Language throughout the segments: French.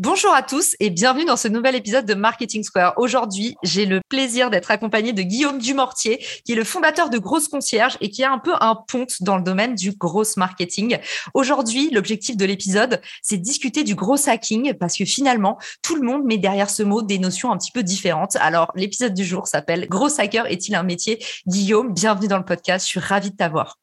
Bonjour à tous et bienvenue dans ce nouvel épisode de Marketing Square. Aujourd'hui, j'ai le plaisir d'être accompagné de Guillaume Dumortier, qui est le fondateur de Grosse Concierge et qui a un peu un ponte dans le domaine du gros marketing. Aujourd'hui, l'objectif de l'épisode, c'est de discuter du gros hacking parce que finalement, tout le monde met derrière ce mot des notions un petit peu différentes. Alors, l'épisode du jour s'appelle Gros hacker est-il un métier? Guillaume, bienvenue dans le podcast. Je suis ravie de t'avoir.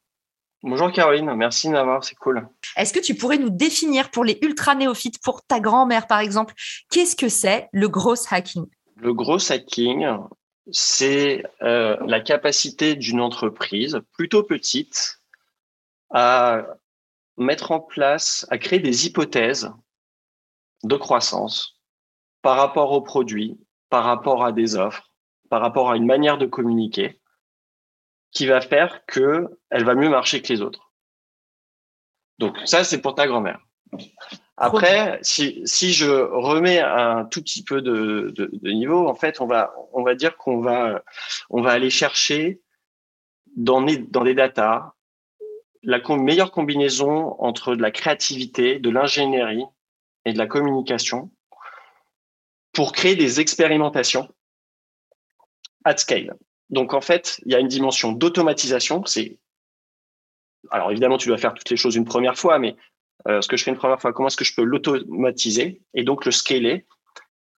Bonjour Caroline, merci d'avoir, c'est cool. Est-ce que tu pourrais nous définir pour les ultra néophytes, pour ta grand-mère par exemple, qu'est-ce que c'est le gros hacking? Le gros hacking, c'est euh, la capacité d'une entreprise plutôt petite à mettre en place, à créer des hypothèses de croissance par rapport aux produits, par rapport à des offres, par rapport à une manière de communiquer qui va faire que elle va mieux marcher que les autres. Donc ça, c'est pour ta grand-mère. Après, si, si je remets un tout petit peu de, niveau, en fait, on va, on va dire qu'on va, on va aller chercher dans, des, dans des datas la meilleure combinaison entre de la créativité, de l'ingénierie et de la communication pour créer des expérimentations at scale. Donc en fait, il y a une dimension d'automatisation. C'est alors évidemment, tu dois faire toutes les choses une première fois, mais euh, ce que je fais une première fois, comment est-ce que je peux l'automatiser et donc le scaler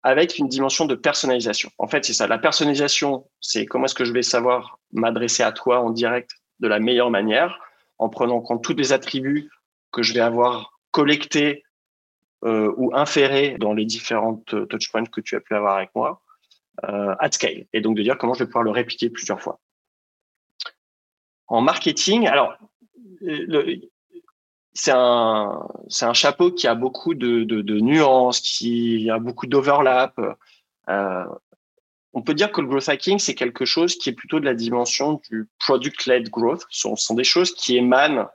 avec une dimension de personnalisation? En fait, c'est ça. La personnalisation, c'est comment est-ce que je vais savoir m'adresser à toi en direct de la meilleure manière, en prenant en compte tous les attributs que je vais avoir collectés euh, ou inférés dans les différentes euh, touchpoints que tu as pu avoir avec moi at scale. Et donc de dire comment je vais pouvoir le répliquer plusieurs fois. En marketing, alors, c'est un, un chapeau qui a beaucoup de, de, de nuances, qui a beaucoup d'overlap. Euh, on peut dire que le growth hacking, c'est quelque chose qui est plutôt de la dimension du product-led growth. Ce sont, sont, des choses qui émanent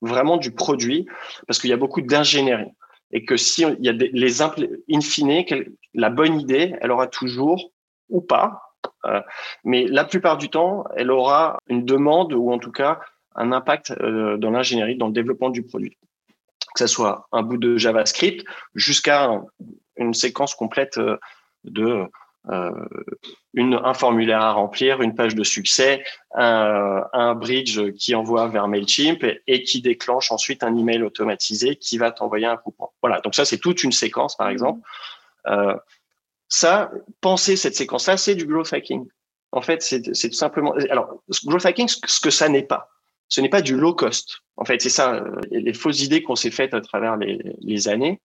vraiment du produit, parce qu'il y a beaucoup d'ingénierie. Et que si il y a des, les in fine, la bonne idée, elle aura toujours ou pas. Euh, mais la plupart du temps, elle aura une demande ou en tout cas un impact euh, dans l'ingénierie, dans le développement du produit. Que ce soit un bout de JavaScript jusqu'à une séquence complète euh, de une, un formulaire à remplir, une page de succès, un, un, bridge qui envoie vers Mailchimp et, qui déclenche ensuite un email automatisé qui va t'envoyer un coupon. Voilà, donc ça c'est toute une séquence par exemple. Ça, penser cette séquence-là, c'est du growth hacking. En fait, c'est tout simplement. Alors, growth hacking, ce que ça n'est pas, ce n'est pas du low cost. En fait, c'est ça, euh, les fausses idées qu'on s'est faites à travers les, années.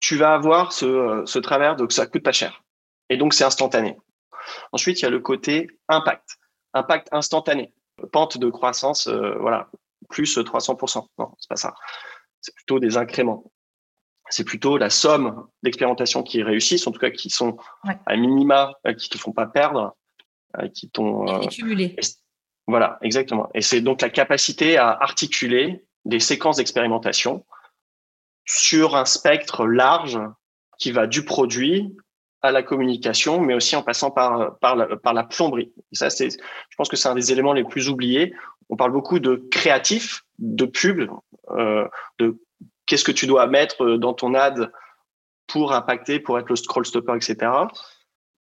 Tu vas avoir ce, euh, ce travers que ça coûte pas cher. Et donc, c'est instantané. Ensuite, il y a le côté impact. Impact instantané. Pente de croissance, euh, voilà, plus 300%. Non, c'est pas ça. C'est plutôt des incréments c'est plutôt la somme d'expérimentations qui réussissent, en tout cas qui sont à minima, euh, qui te font pas perdre, euh, qui t'ont euh, Voilà, exactement. Et c'est donc la capacité à articuler des séquences d'expérimentation sur un spectre large qui va du produit à la communication, mais aussi en passant par par la, par la plomberie. Et ça, c'est, je pense que c'est un des éléments les plus oubliés. On parle beaucoup de créatif, de pub, euh, de qu'est-ce que tu dois mettre euh, dans ton ad pour impacter, pour être le scroll stopper, etc.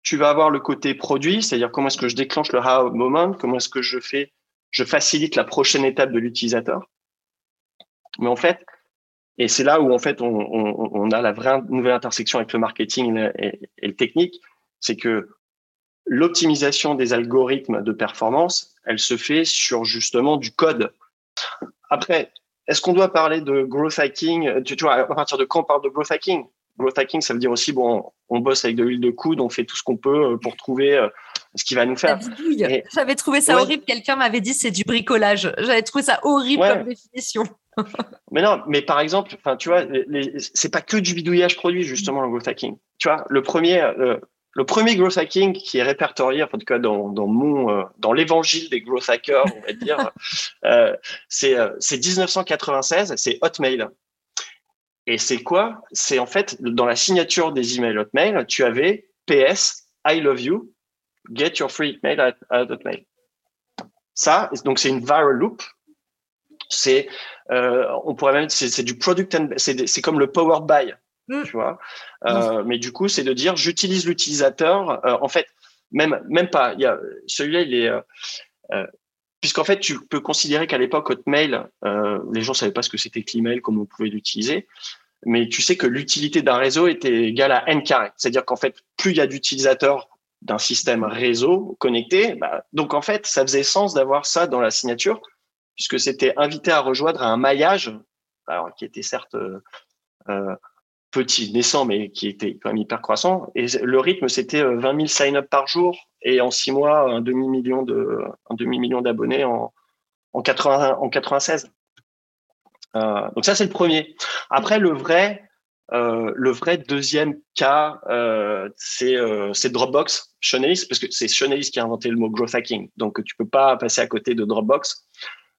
Tu vas avoir le côté produit, c'est-à-dire comment est-ce que je déclenche le how moment, comment est-ce que je fais, je facilite la prochaine étape de l'utilisateur. Mais en fait, et c'est là où en fait on, a la vraie nouvelle intersection avec le marketing et, et le technique, c'est que l'optimisation des algorithmes de performance, elle se fait sur justement du code. Après, est-ce qu'on doit parler de growth hacking? Tu, vois, à partir de quand on parle de growth hacking? Growth hacking, ça veut dire aussi bon, on bosse avec de l'huile de coude, on fait tout ce qu'on peut pour trouver ce qui va nous faire. J'avais trouvé ça horrible. Quelqu'un m'avait dit c'est du bricolage. J'avais trouvé ça horrible comme définition. mais non, mais par exemple, enfin, tu vois, c'est pas que du bidouillage produit justement le growth hacking. Tu vois, le premier, euh, le premier growth hacking qui est répertorié, en tout cas dans, dans mon, euh, dans l'évangile des growth hackers, on va dire, euh, c'est c'est 1996, c'est Hotmail. Et c'est quoi? C'est en fait dans la signature des emails Hotmail, tu avais PS, I love you, get your free email at, at Hotmail. Ça, donc c'est une viral loop c'est, euh, on pourrait même, c'est du product and, c'est comme le power buy. Tu vois. Euh, mais du coup, c'est de dire, j'utilise l'utilisateur. Euh, en fait, même, même pas. Il y a celui-là, il est puisqu'en fait, tu peux considérer qu'à l'époque, Hotmail, euh, les gens savaient pas ce que c'était que l'email, comment on pouvait l'utiliser, mais tu sais que l'utilité d'un réseau était égale à n carré. C'est-à-dire qu'en fait, plus il y a d'utilisateurs d'un système réseau connecté, bah, donc en fait, ça faisait sens d'avoir ça dans la signature puisque c'était invité à rejoindre un maillage, alors qui était certes euh, euh, petit, naissant, mais qui était quand même hyper croissant. Et le rythme, c'était 20 euh, 000 sign-up par jour et en six mois, un demi-million de, un demi-million d'abonnés en, en, 80, en 96. Euh, donc ça, c'est le premier. Après, le vrai, euh, le vrai deuxième cas, euh, c'est Dropbox, Shonelis, parce que c'est Shonelis qui a inventé le mot growth hacking. Donc tu peux pas passer à côté de Dropbox.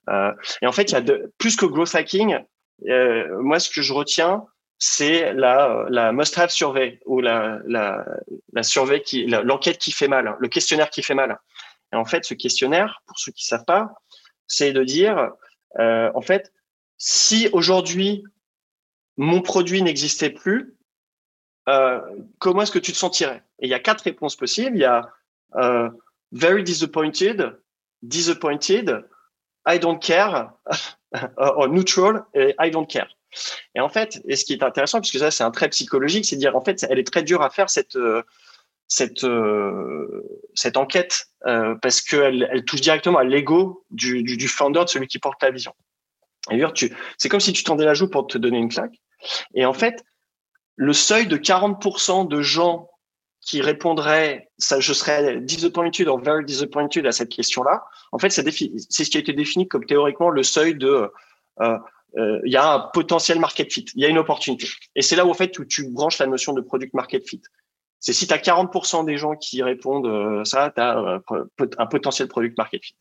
Euh, et en fait, il y a plus que growth hacking, euh, moi, ce que je retiens, c'est la, must-have survey ou la survey qui, l'enquête qui fait mal, le questionnaire qui fait mal. Et en fait, ce questionnaire, pour ceux qui savent pas, c'est de dire, euh, en fait, si aujourd'hui mon produit n'existait plus, euh, comment est-ce que tu te sentirais? Et il y a quatre réponses possibles. Il y a euh, very disappointed, disappointed, I don't care, or neutral et I don't care. Et en fait, et ce qui est intéressant, puisque ça c'est un trait psychologique, c'est de dire en fait, elle est très dure à faire cette euh, cette euh, cette enquête euh, parce qu'elle elle touche directement à l'ego du, du, founder, de celui qui porte la vision. Tu, c'est comme si tu tendais la joue pour te donner une claque. Et en fait, le seuil de 40% de gens qui répondrait, ça, je serais disappointed or very disappointed à cette question-là. En fait, c'est ce qui a été défini comme théoriquement le seuil de, il y a un potentiel market fit, il y a une opportunité. Et c'est là où, en fait, où tu branches la notion de product market fit. C'est si tu as 40% des gens qui répondent euh, ça, tu as un potentiel product market fit.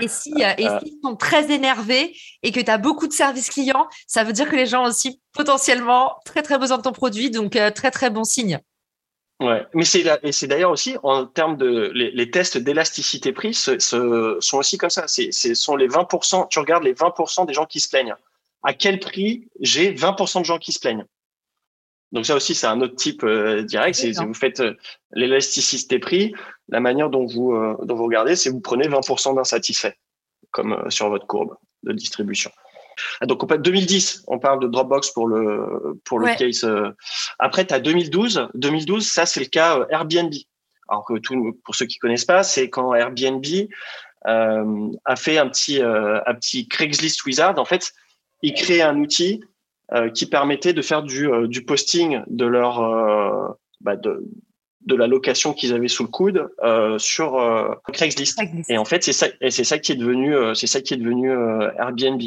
Et si et s'ils sont très énervés et que tu as beaucoup de services clients, ça veut dire que les gens ont aussi potentiellement très très besoin de ton produit, donc très très bon signe. Ouais, mais c'est et c'est d'ailleurs aussi en termes de les, les tests d'élasticité prix ce, ce, sont aussi comme ça. C'est ce sont les 20%. Tu regardes les 20% des gens qui se plaignent. À quel prix j'ai 20% de gens qui se plaignent. Donc ça aussi c'est un autre type euh, direct. C'est vous faites euh, l'élasticité prix. La manière dont vous euh, dont vous regardez, c'est vous prenez 20% d'insatisfaits comme sur votre courbe de distribution. Ah, donc, 2010, on parle de Dropbox pour le, pour le case. Après, tu as 2012. 2012, ça, c'est le cas Airbnb. Alors que tout, pour ceux qui connaissent pas, c'est quand Airbnb a fait un petit, un petit Craigslist Wizard. En fait, ils créaient un outil euh, qui permettait de faire du, du posting de leur, bah de, de la location qu'ils avaient sous le coude euh, sur Craigslist. Et en fait, c'est ça, et c'est ça qui est devenu, c'est ça qui est devenu Airbnb.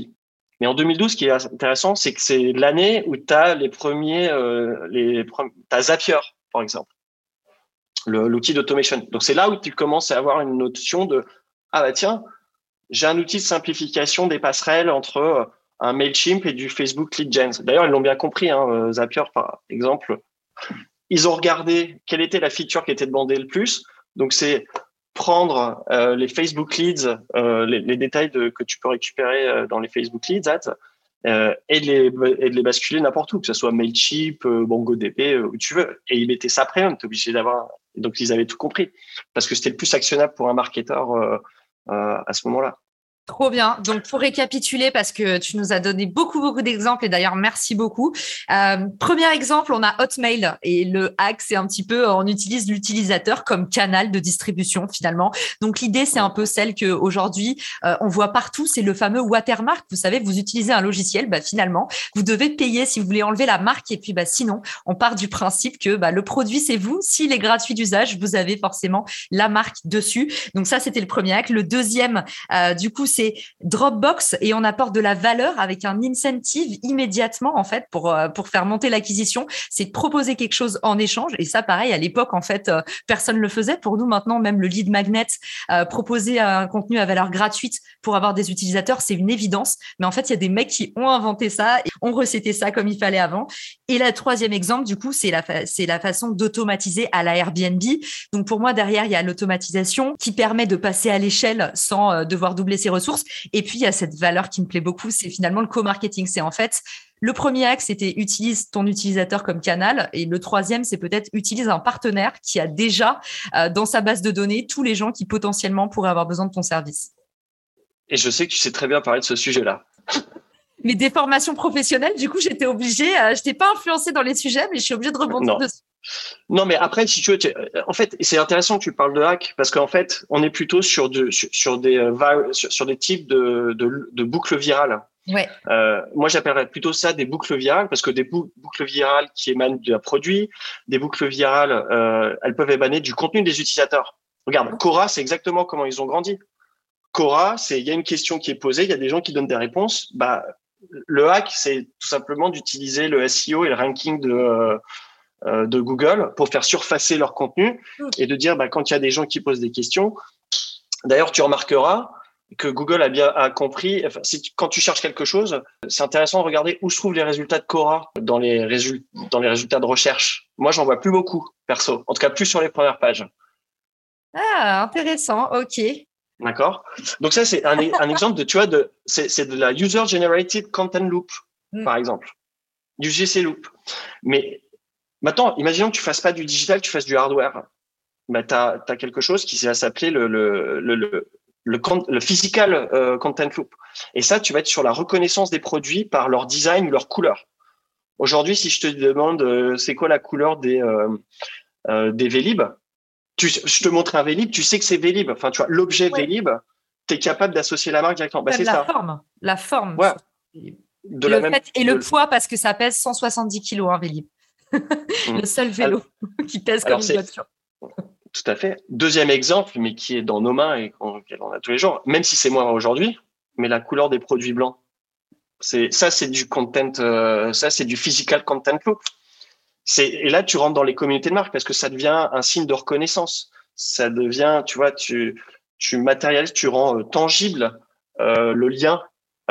Mais en 2012, ce qui est intéressant, c'est que c'est l'année où tu as les premiers, euh, les, as Zapier, par exemple, l'outil d'automation. Donc c'est là où tu commences à avoir une notion de ah bah tiens, j'ai un outil de simplification des passerelles entre euh, un Mailchimp et du Facebook Lead Gen. D'ailleurs, ils l'ont bien compris, hein, euh, Zapier par exemple. Ils ont regardé quelle était la feature qui était demandée le plus. Donc c'est prendre euh, les Facebook Leads, euh, les, détails que tu peux récupérer dans les Facebook Leads ads, et, de les, et de les basculer n'importe où, que ce soit Mailchimp, MongoDB, où tu veux. Et ils mettaient ça premium, tu es obligé d'avoir. Donc ils avaient tout compris, parce que c'était le plus actionnable pour un marketeur à ce moment-là. Trop bien. Donc, pour récapituler, parce que tu nous as donné beaucoup, beaucoup d'exemples, et d'ailleurs, merci beaucoup. Euh, premier exemple, on a Hotmail. Et le hack, c'est un petit peu, on utilise l'utilisateur comme canal de distribution, finalement. Donc, l'idée, c'est un peu celle qu'aujourd'hui, euh, on voit partout, c'est le fameux watermark. Vous savez, vous utilisez un logiciel, bah, finalement, vous devez payer si vous voulez enlever la marque. Et puis, bah, sinon, on part du principe que bah, le produit, c'est vous. S'il est gratuit d'usage, vous avez forcément la marque dessus. Donc, ça, c'était le premier hack. Le deuxième, euh, du coup, Dropbox et on apporte de la valeur avec un incentive immédiatement en fait pour euh, pour faire monter l'acquisition. C'est de proposer quelque chose en échange et ça pareil à l'époque en fait euh, personne le faisait. Pour nous maintenant même le lead magnet euh, proposer un contenu à valeur gratuite pour avoir des utilisateurs c'est une évidence. Mais en fait il y a des mecs qui ont inventé ça et ont recetté ça comme il fallait avant. Et la troisième exemple du coup c'est la c'est la façon d'automatiser à la Airbnb. Donc pour moi derrière il y a l'automatisation qui permet de passer à l'échelle sans devoir doubler ses ressources et puis, il y a cette valeur qui me plaît beaucoup, c'est finalement le co-marketing. C'est en fait, le premier axe, c'était utilise ton utilisateur comme canal. Et le troisième, c'est peut-être utilise un partenaire qui a déjà euh, dans sa base de données tous les gens qui potentiellement pourraient avoir besoin de ton service. Et je sais que tu sais très bien parler de ce sujet-là. Mais des formations professionnelles, du coup, j'étais obligée, euh, je n'étais pas influencée dans les sujets, mais je suis obligée de rebondir dessus. Non, mais après, si tu veux, en fait, c'est intéressant que tu parles de hack parce qu'en fait, on est plutôt sur, de, sur, des, euh, sur, des types de, de, boucles virales. Ouais. Euh, moi, j'appellerais plutôt ça des boucles virales parce que des boucles virales qui émanent d'un produit, des boucles virales, euh, elles peuvent émaner du contenu des utilisateurs. Regarde, Cora, c'est exactement comment ils ont grandi. Cora, c'est il y a une question qui est posée, il y a des gens qui donnent des réponses. Bah, le hack, c'est tout simplement d'utiliser le SEO et le ranking de euh, de Google pour faire surfacer leur contenu et de dire bah, quand il y a des gens qui posent des questions. D'ailleurs, tu remarqueras que Google a bien a compris. Enfin, quand tu cherches quelque chose, c'est intéressant de regarder où se trouvent les résultats de Cora dans les résultats dans les résultats de recherche. Moi, j'en vois plus beaucoup perso. En tout cas, plus sur les premières pages. Ah, intéressant. Ok. D'accord? Donc ça, c'est un, un, exemple de, tu vois, de, c'est de la user generated content loop, mm. par exemple, du GC loop. Mais Maintenant, imaginons que tu fasses pas du digital, tu fasses du hardware. Bah, tu as, quelque chose qui va s'appeler le, le, le, le, le, physical euh, content loop. Et ça, tu vas être sur la reconnaissance des produits par leur design ou leur couleur. Aujourd'hui, si je te demande euh, c'est quoi la couleur des, euh, euh des Vélib, tu, je te montre un Vélib, tu sais que c'est Vélib. Enfin, tu vois, l'objet Vélib, tu es capable d'associer la marque directement. Bah, c'est la forme. La forme. Ouais. De le fait, et le poids, parce que ça pèse 170 kilos, un Vélib. Le seul vélo qui pèse comme une voiture. Tout à fait. Deuxième exemple, mais qui est dans nos mains et qu'on a tous les jours, même si c'est moins aujourd'hui, mais la couleur des produits blancs. C'est ça, c'est du content, euh, ça c'est du physical content. C'est et là tu rentres dans les communautés de marque parce que ça devient un signe de reconnaissance. Ça devient, tu vois, tu tu matérialises, tu rends euh, tangible euh, le lien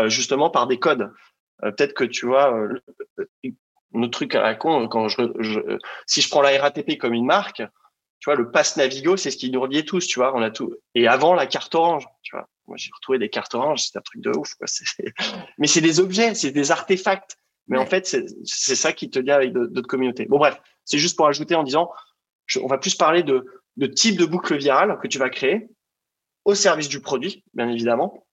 justement par des codes. Peut-être que tu vois, notre truc à la con, quand je, si je prends la RATP comme une marque, tu vois, le pass Navigo, c'est ce qui nous reliait tous, tu vois, on a tout. Et avant, la carte orange, tu vois. Moi, j'ai retrouvé des cartes oranges, c'est un truc de ouf, quoi. Mais c'est des objets, c'est des artefacts. Mais en fait, c'est ça qui te lie avec d'autres communautés. Bon, bref, c'est juste pour ajouter en disant, on va plus parler de, de type de boucle virale que tu vas créer au service du produit, bien évidemment,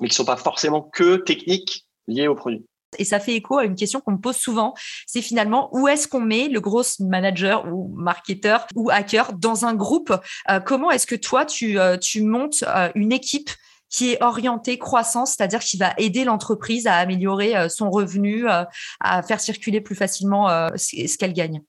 mais qui sont pas forcément que techniques liées au produit. Et ça fait écho à une question qu'on me pose souvent, c'est finalement où est-ce qu'on met le gros manager ou marketeur ou hacker dans un groupe? Euh, Comment est-ce que toi, tu, euh, montes euh, une équipe qui est orientée croissance, c'est-à-dire qui va aider l'entreprise à améliorer son revenu, à faire circuler plus facilement ce qu'elle gagne?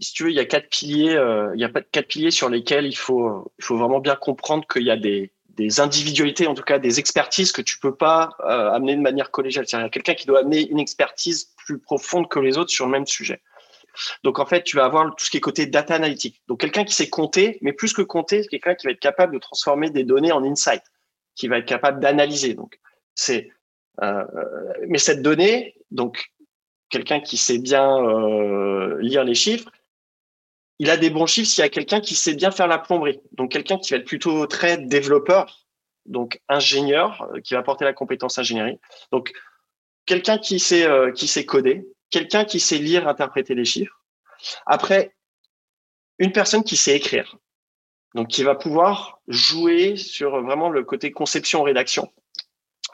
Si tu veux, il y a quatre piliers, il y a quatre piliers sur lesquels il faut vraiment bien comprendre qu'il y a des, des individualités, en tout cas des expertises que tu peux pas euh, amener de manière collégiale. C'est-à-dire quelqu'un qui doit amener une expertise plus profonde que les autres sur le même sujet. Donc en fait, tu vas avoir tout ce qui est côté data analytique. Donc quelqu'un qui sait compter, mais plus que compter, c'est quelqu'un qui va être capable de transformer des données en insight, qui va être capable d'analyser. Donc c'est, euh, mais cette donnée, donc quelqu'un qui sait bien euh, lire les chiffres, il a des bons chiffres s'il y a quelqu'un qui sait bien faire la plomberie. Donc quelqu'un qui va être plutôt très développeur, donc ingénieur, euh, qui va apporter la compétence ingénierie. Donc quelqu'un qui sait euh, qui sait coder, quelqu'un qui sait lire, interpréter les chiffres. Après, une personne qui sait écrire. Donc, qui va pouvoir jouer sur vraiment le côté conception-rédaction,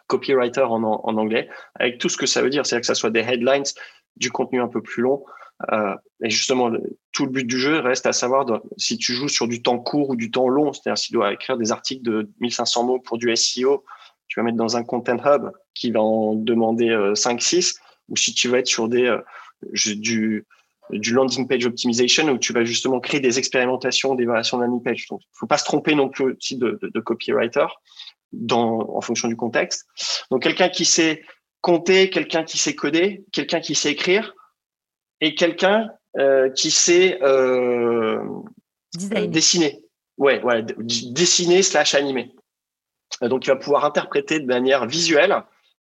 copywriter en, en, anglais, avec tout ce que ça veut dire, c'est-à-dire que ça soit des headlines, du contenu un peu plus long. Euh, et justement, tout le but du jeu reste à savoir si tu joues sur du temps court ou du temps long, c'est-à-dire si tu dois écrire des articles de 1500 mots pour du SEO, tu vas mettre dans un content hub qui va en demander 5-6, euh, ou si tu vas être sur des, euh, du, landing page optimization où tu vas justement créer des expérimentations d'évaluation de landing page. Donc, il faut pas se tromper non plus de, copywriter en fonction du contexte. Donc, quelqu'un qui sait compter, quelqu'un qui sait coder, quelqu'un qui sait écrire et quelqu'un euh, qui sait euh, dessiner. Ouais, ouais, dessiner slash animer. Donc, il va pouvoir interpréter de manière visuelle,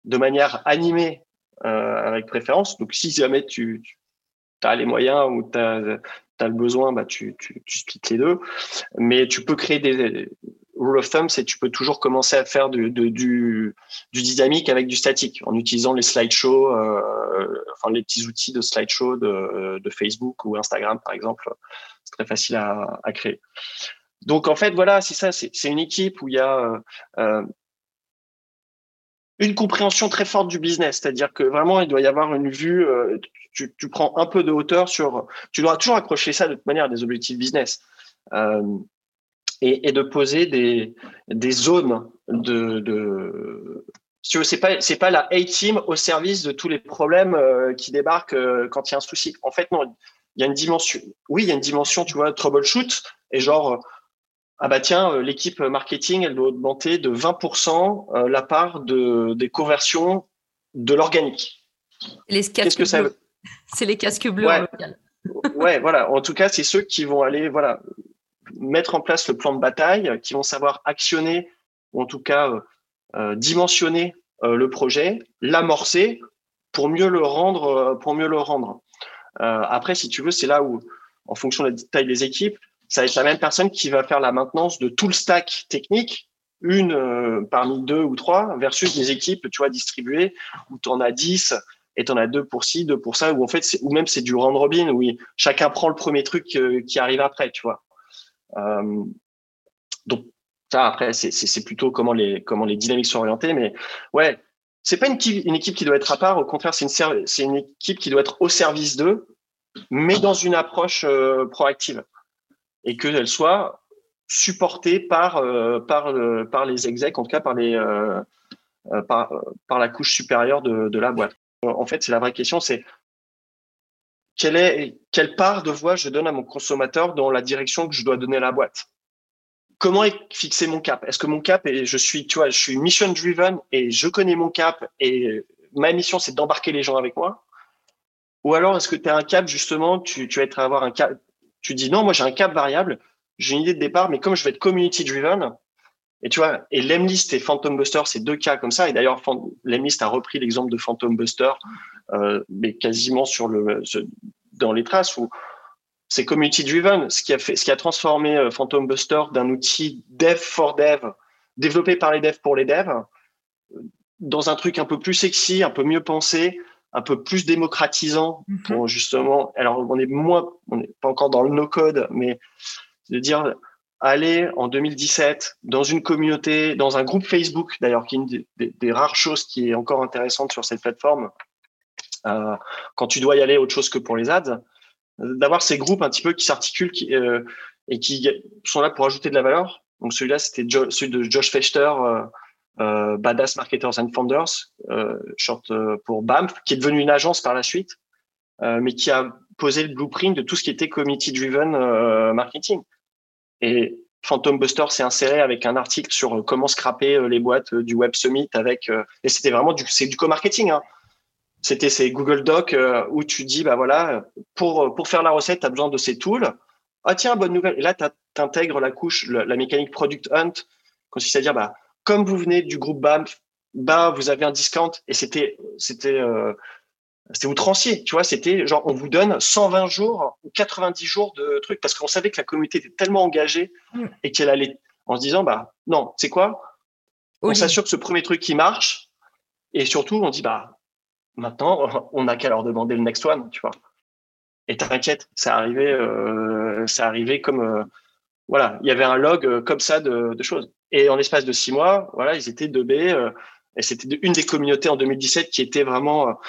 de manière animée euh, avec préférence. Donc, si jamais tu, tu as les moyens ou tu as, as, le besoin, bah, tu, tu, tu splits les deux. Mais tu peux créer des, rule of thumb, c'est tu peux toujours commencer à faire du, du, du, dynamique avec du statique en utilisant les slideshows, euh, enfin les petits outils de slideshow de, de, Facebook ou Instagram par exemple. C'est très facile à, créer. Donc en fait voilà, c'est ça, c'est une équipe où il y a euh, euh, une compréhension très forte du business, c'est-à-dire que vraiment il doit y avoir une vue. Tu, prends un peu de hauteur sur. Tu dois toujours accrocher ça de toute manière à des objectifs business. Et, et, de poser des, des zones de, de si c'est pas c'est pas la A-team au service de tous les problèmes euh, qui débarquent euh, quand il y a un souci. En fait, non, il y a une dimension. Oui, il y a une dimension, tu vois, troubleshoot et genre euh, ah bah tiens, l'équipe marketing, elle doit augmenter de 20% la part de des conversions de l'organique. Qu'est-ce que ça veut C'est les casques bleus ouais. ouais, voilà. En tout cas, c'est ceux qui vont aller, voilà, mettre en place le plan de bataille, qui vont savoir actionner, ou en tout cas euh, euh dimensionner euh, le projet, l'amorcer pour mieux le rendre. Pour mieux le rendre. après, si tu veux, c'est là où, en fonction de la taille des équipes, ça va être la même personne qui va faire la maintenance de tout le stack technique, une parmi deux ou trois, versus des équipes, tu vois, distribuées, où tu en as dix et tu en as deux pour ci, deux pour ça, ou en fait, ou même c'est du round robin, où chacun prend le premier truc qui arrive après, tu vois. Euh, donc ça après c'est plutôt comment les comment les dynamiques sont orientées, mais ouais c'est pas une, équipe qui doit être à part, au contraire c'est une une équipe qui doit être au service d'eux, mais dans une approche euh, proactive et qu'elle soit supportée par euh, par par les execs, en tout cas par les par la couche supérieure de, de la boîte. En fait, c'est la vraie question, c'est quelle, part de voix je donne à mon consommateur dans la direction que je dois donner à la boîte? Comment est fixé mon cap? Est-ce que mon cap est, je suis, tu vois, je suis mission driven et je connais mon cap et ma mission c'est d'embarquer les gens avec moi? Ou alors est-ce que tu as un cap justement, tu, tu vas être avoir un cap, tu dis non, moi j'ai un cap variable, j'ai une idée de départ, mais comme je vais être community driven, et tu vois, et Lemlist et Phantom Buster, c'est deux cas comme ça. Et d'ailleurs, Lemlist a repris l'exemple de Phantom Buster, mais quasiment sur le, dans les traces où c'est community driven, ce qui a fait, ce qui a transformé euh, Phantom Buster d'un outil dev for dev, développé par les devs pour les devs, dans un truc un peu plus sexy, un peu mieux pensé, un peu plus démocratisant mm-hmm. pour justement. Alors, on est moins, on n'est pas encore dans le no code, mais de dire aller en 2017 dans une communauté, dans un groupe Facebook, d'ailleurs, qui est une des, rares choses qui est encore intéressante sur cette plateforme, euh, quand tu dois y aller autre chose que pour les ads, d'avoir ces groupes un petit peu qui s'articulent euh, et qui sont là pour ajouter de la valeur. Donc celui-là, c'était celui de Josh Fechter, euh, euh, Badass Marketers and Founders, short pour BAMF, qui est devenu une agence par la suite, mais qui a posé le blueprint de tout ce qui était community-driven marketing. Et Phantom Buster s'est inséré avec un article sur comment scraper les boîtes du Web Summit avec et c'était vraiment du c'est du co-marketing hein. C'était ces Google Docs où tu dis bah voilà pour pour faire la recette tu as besoin de ces tools. Ah tiens bonne nouvelle. Et là tu intègres la couche la, mécanique product hunt consiste à dire bah comme vous venez du groupe BAM bah vous avez un discount. Et c'était c'était c'était outrancier, tu vois, c'était genre on vous donne 120 jours ou 90 jours de trucs. Parce qu'on savait que la communauté était tellement engagée mm. et qu'elle allait en se disant bah non, c'est quoi? On s'assure que ce premier truc qui marche. Et surtout on dit bah maintenant on n'a qu'à leur demander le next one, tu vois. Et t'inquiète, c'est arrivé, euh, c'est comme euh, voilà, il y avait un log comme ça de, choses. Et en l'espace de six mois, voilà, ils étaient 2B. et c'était une des communautés en 2017 qui était vraiment,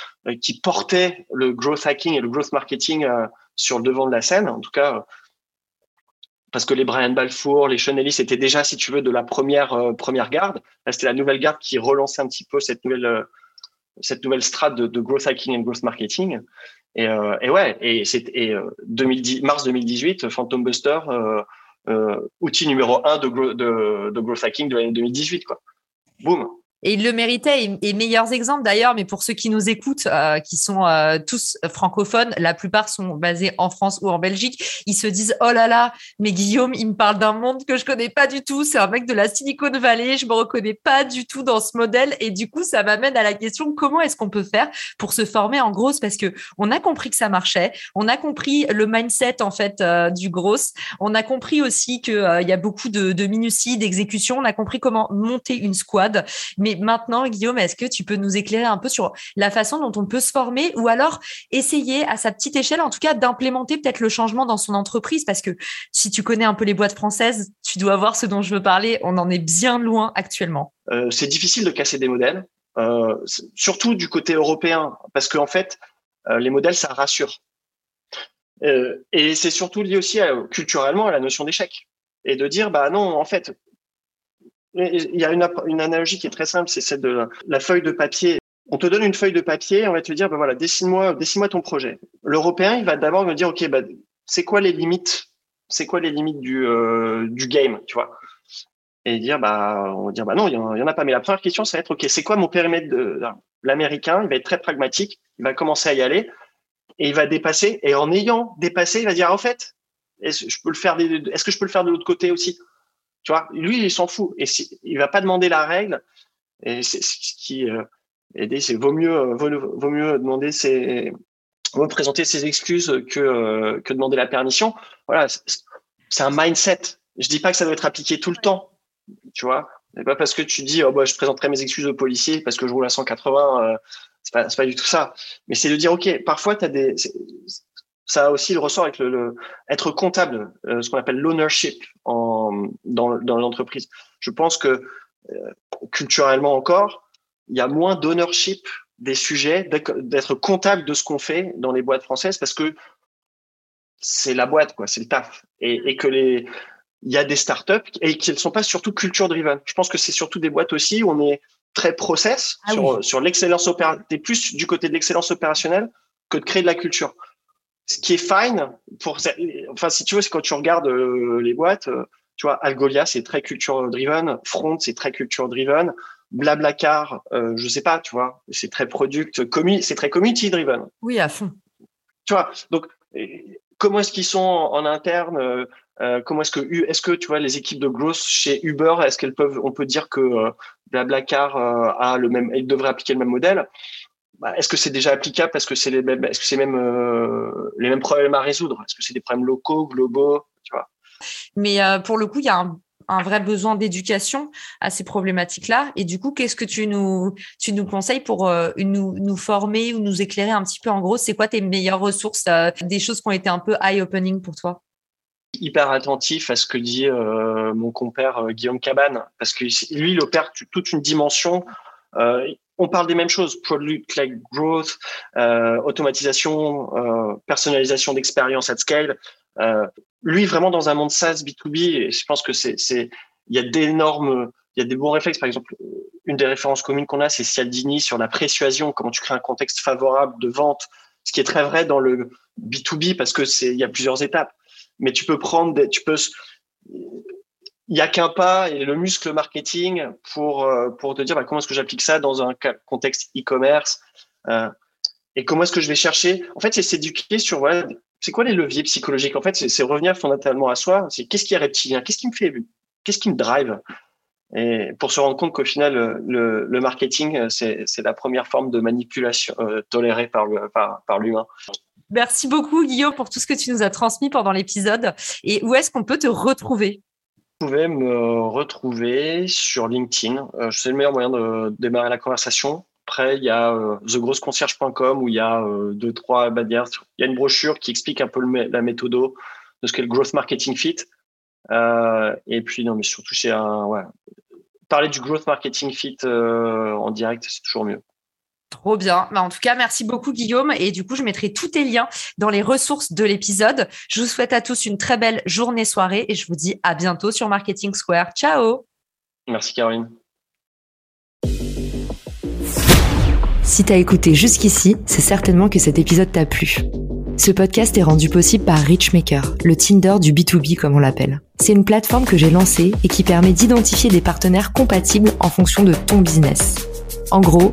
qui portait le growth hacking et le growth marketing sur le devant de la scène. En tout cas, parce que les Brian Balfour, les Sean Ellis étaient déjà, si tu veux, de la première euh, première garde. Là, c'était la nouvelle garde qui relançait un petit peu cette nouvelle euh, cette nouvelle strate de, growth hacking and growth marketing. Et, euh, et ouais, et c'est 2010 mars 2018, Phantom Buster, outil numéro un de, de, de growth hacking de l'année 2018, quoi. Boum. Et il le méritait. Et, meilleurs exemples d'ailleurs, mais pour ceux qui nous écoutent, euh, qui sont euh, tous francophones, la plupart sont basés en France ou en Belgique, ils se disent Oh là là, mais Guillaume, il me parle d'un monde que je connais pas du tout. C'est un mec de la Silicon Valley, je me reconnais pas du tout dans ce modèle. Et du coup, ça m'amène à la question comment est-ce qu'on peut faire pour se former en grosse? Parce que on a compris que ça marchait, on a compris le mindset en fait euh, du grosse, on a compris aussi qu'il il y a beaucoup de, minutie, d'exécution, on a compris comment monter une squad. Mais maintenant, Guillaume, est-ce que tu peux nous éclairer un peu sur la façon dont on peut se former ou alors essayer à sa petite échelle, en tout cas, d'implémenter peut-être le changement dans son entreprise? Parce que si tu connais un peu les boîtes françaises, tu dois voir ce dont je veux parler. On en est bien loin actuellement. Euh, c'est difficile de casser des modèles, euh, surtout du côté européen, parce qu'en fait, euh, les modèles, ça rassure. et c'est surtout lié aussi culturellement à la notion d'échec. Et de dire, bah non, en fait, il y a une, analogie qui est très simple, c'est celle de la, feuille de papier. On te donne une feuille de papier, on va te dire, ben voilà, dessine-moi, dessine-moi ton projet. L'Européen, il va d'abord me dire, ok, bah, c'est quoi les limites, c'est quoi les limites du, euh, du game, tu vois? Et dire, bah, on va dire, bah non, il y, en, a pas. Mais la première question, ça va être, ok, c'est quoi mon périmètre de l'Américain Il va être très pragmatique, il va commencer à y aller et il va dépasser. Et en ayant dépassé, il va dire, en fait, je peux le faire, est-ce que je peux le faire de l'autre côté aussi? Lui, il s'en fout. Et il va pas demander la règle. Et c'est ce qui euh, c'est vaut mieux, euh, vaut, mieux demander ses, vaut présenter ses excuses que euh, que demander la permission. Voilà, c'est un mindset. Je dis pas que ça doit être appliqué tout le temps. Tu vois, pas parce que tu dis oh bah je présenterai mes excuses au policier parce que je roule à 180. Euh, c'est pas, pas du tout ça. Mais c'est de dire ok, parfois tu as des ça a aussi le ressort avec le, être comptable, euh, ce qu'on appelle l'ownership en, dans, dans l'entreprise. Je pense que euh, culturellement encore, il y a moins d'ownership des sujets, d'être comptable de ce qu'on fait dans les boîtes françaises parce que c'est la boîte, quoi, c'est le taf. Et, et que les, il y a des startups et qu'elles ne sont pas surtout culture driven. Je pense que c'est surtout des boîtes aussi où on est très process ah sur, sur l'excellence opérationnelle, plus du côté de l'excellence opérationnelle que de créer de la culture ce qui est fine pour enfin si tu veux c'est quand tu regardes euh, les boîtes euh, tu vois Algolia c'est très culture driven Front c'est très culture driven Blablacar euh, je sais pas tu vois c'est très product c'est très community driven oui à fond. Tu vois donc comment est-ce qu'ils sont en, interne euh, comment est-ce que est-ce que tu vois les équipes de growth chez Uber est-ce qu'elles peuvent on peut dire que Blablacar a le même il devrait appliquer le même modèle? Bah, est-ce que c'est déjà applicable? Est-ce que c'est les mêmes, est-ce que c'est même euh, les mêmes problèmes à résoudre? Est-ce que c'est des problèmes locaux, globaux? Tu vois? Mais euh, pour le coup, il y a un, vrai besoin d'éducation à ces problématiques-là. Et du coup, qu'est-ce que tu nous, tu nous conseilles pour euh, nous, nous, former ou nous éclairer un petit peu? En gros C'est quoi tes meilleures ressources, des choses qui ont été un peu eye-opening pour toi? Hyper attentif à ce que dit mon compère Guillaume Cabane, parce que lui, il opère toute une dimension on parle des mêmes choses, product like growth, euh, automatisation, euh, personnalisation d'expérience at scale. Euh, lui, vraiment dans un monde SaaS B2B, et je pense que c'est, il y a d'énormes, il y a des bons réflexes. Par exemple, une des références communes qu'on a, c'est Cialdini sur la persuasion, comment tu crées un contexte favorable de vente, ce qui est très vrai dans le B2B parce que c'est, il y a plusieurs étapes. Mais tu peux prendre, des, tu peux il n'y a qu'un pas et le muscle marketing pour, euh, pour te dire bah, comment est-ce que j'applique ça dans un contexte e-commerce euh, et comment est-ce que je vais chercher? En fait, c'est s'éduquer sur voilà, c'est quoi les leviers psychologiques? En fait, c'est revenir fondamentalement à soi. C'est qu'est-ce qui est reptilien, qu'est-ce qui me fait, qu'est-ce qui me drive? Et pour se rendre compte qu'au final, le, le marketing, c'est la première forme de manipulation euh, tolérée par l'humain. Par, par Merci beaucoup, Guillaume, pour tout ce que tu nous as transmis pendant l'épisode. Et où est-ce qu'on peut te retrouver? Pouvez me retrouver sur LinkedIn. Euh, c'est le meilleur moyen de démarrer la conversation. Après, il y a euh, où il y a euh, deux, trois bannières. Il y a une brochure qui explique un peu la méthode de ce qu'est le growth marketing fit. et puis non, mais surtout c'est un ouais, parler du growth marketing fit en direct, c'est toujours mieux. Trop bien. Bah, en tout cas, merci beaucoup Guillaume. Et du coup, je mettrai tous tes liens dans les ressources de l'épisode. Je vous souhaite à tous une très belle journée, soirée et je vous dis à bientôt sur Marketing Square. Ciao. Merci Caroline. Si t'as écouté jusqu'ici, c'est certainement que cet épisode t'a plu. Ce podcast est rendu possible par Richmaker, le Tinder du B2B comme on l'appelle. C'est une plateforme que j'ai lancée et qui permet d'identifier des partenaires compatibles en fonction de ton business. En gros,